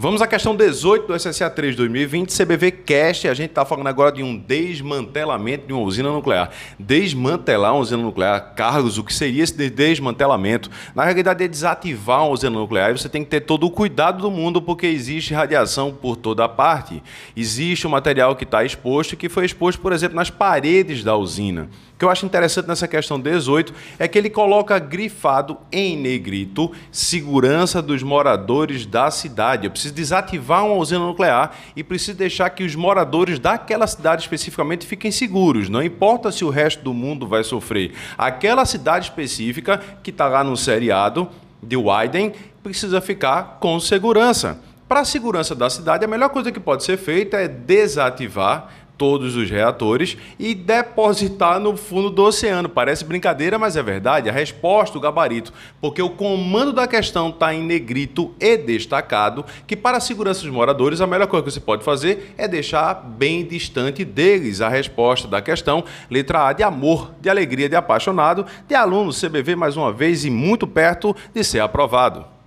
Vamos à questão 18 do SSA 3 2020, CBV Cast. A gente está falando agora de um desmantelamento de uma usina nuclear. Desmantelar uma usina nuclear, Carlos, o que seria esse desmantelamento? Na realidade, é desativar uma usina nuclear e você tem que ter todo o cuidado do mundo, porque existe radiação por toda parte. Existe o um material que está exposto, que foi exposto, por exemplo, nas paredes da usina. O que eu acho interessante nessa questão 18 é que ele coloca grifado em negrito segurança dos moradores da cidade. Eu preciso desativar uma usina nuclear e preciso deixar que os moradores daquela cidade especificamente fiquem seguros. Não importa se o resto do mundo vai sofrer. Aquela cidade específica que está lá no seriado de Wyden precisa ficar com segurança. Para a segurança da cidade, a melhor coisa que pode ser feita é desativar todos os reatores e depositar no fundo do oceano. Parece brincadeira, mas é verdade. A resposta, o gabarito, porque o comando da questão está em negrito e destacado, que para a segurança dos moradores, a melhor coisa que você pode fazer é deixar bem distante deles a resposta da questão. Letra A, de amor, de alegria, de apaixonado, de aluno CBV mais uma vez e muito perto de ser aprovado.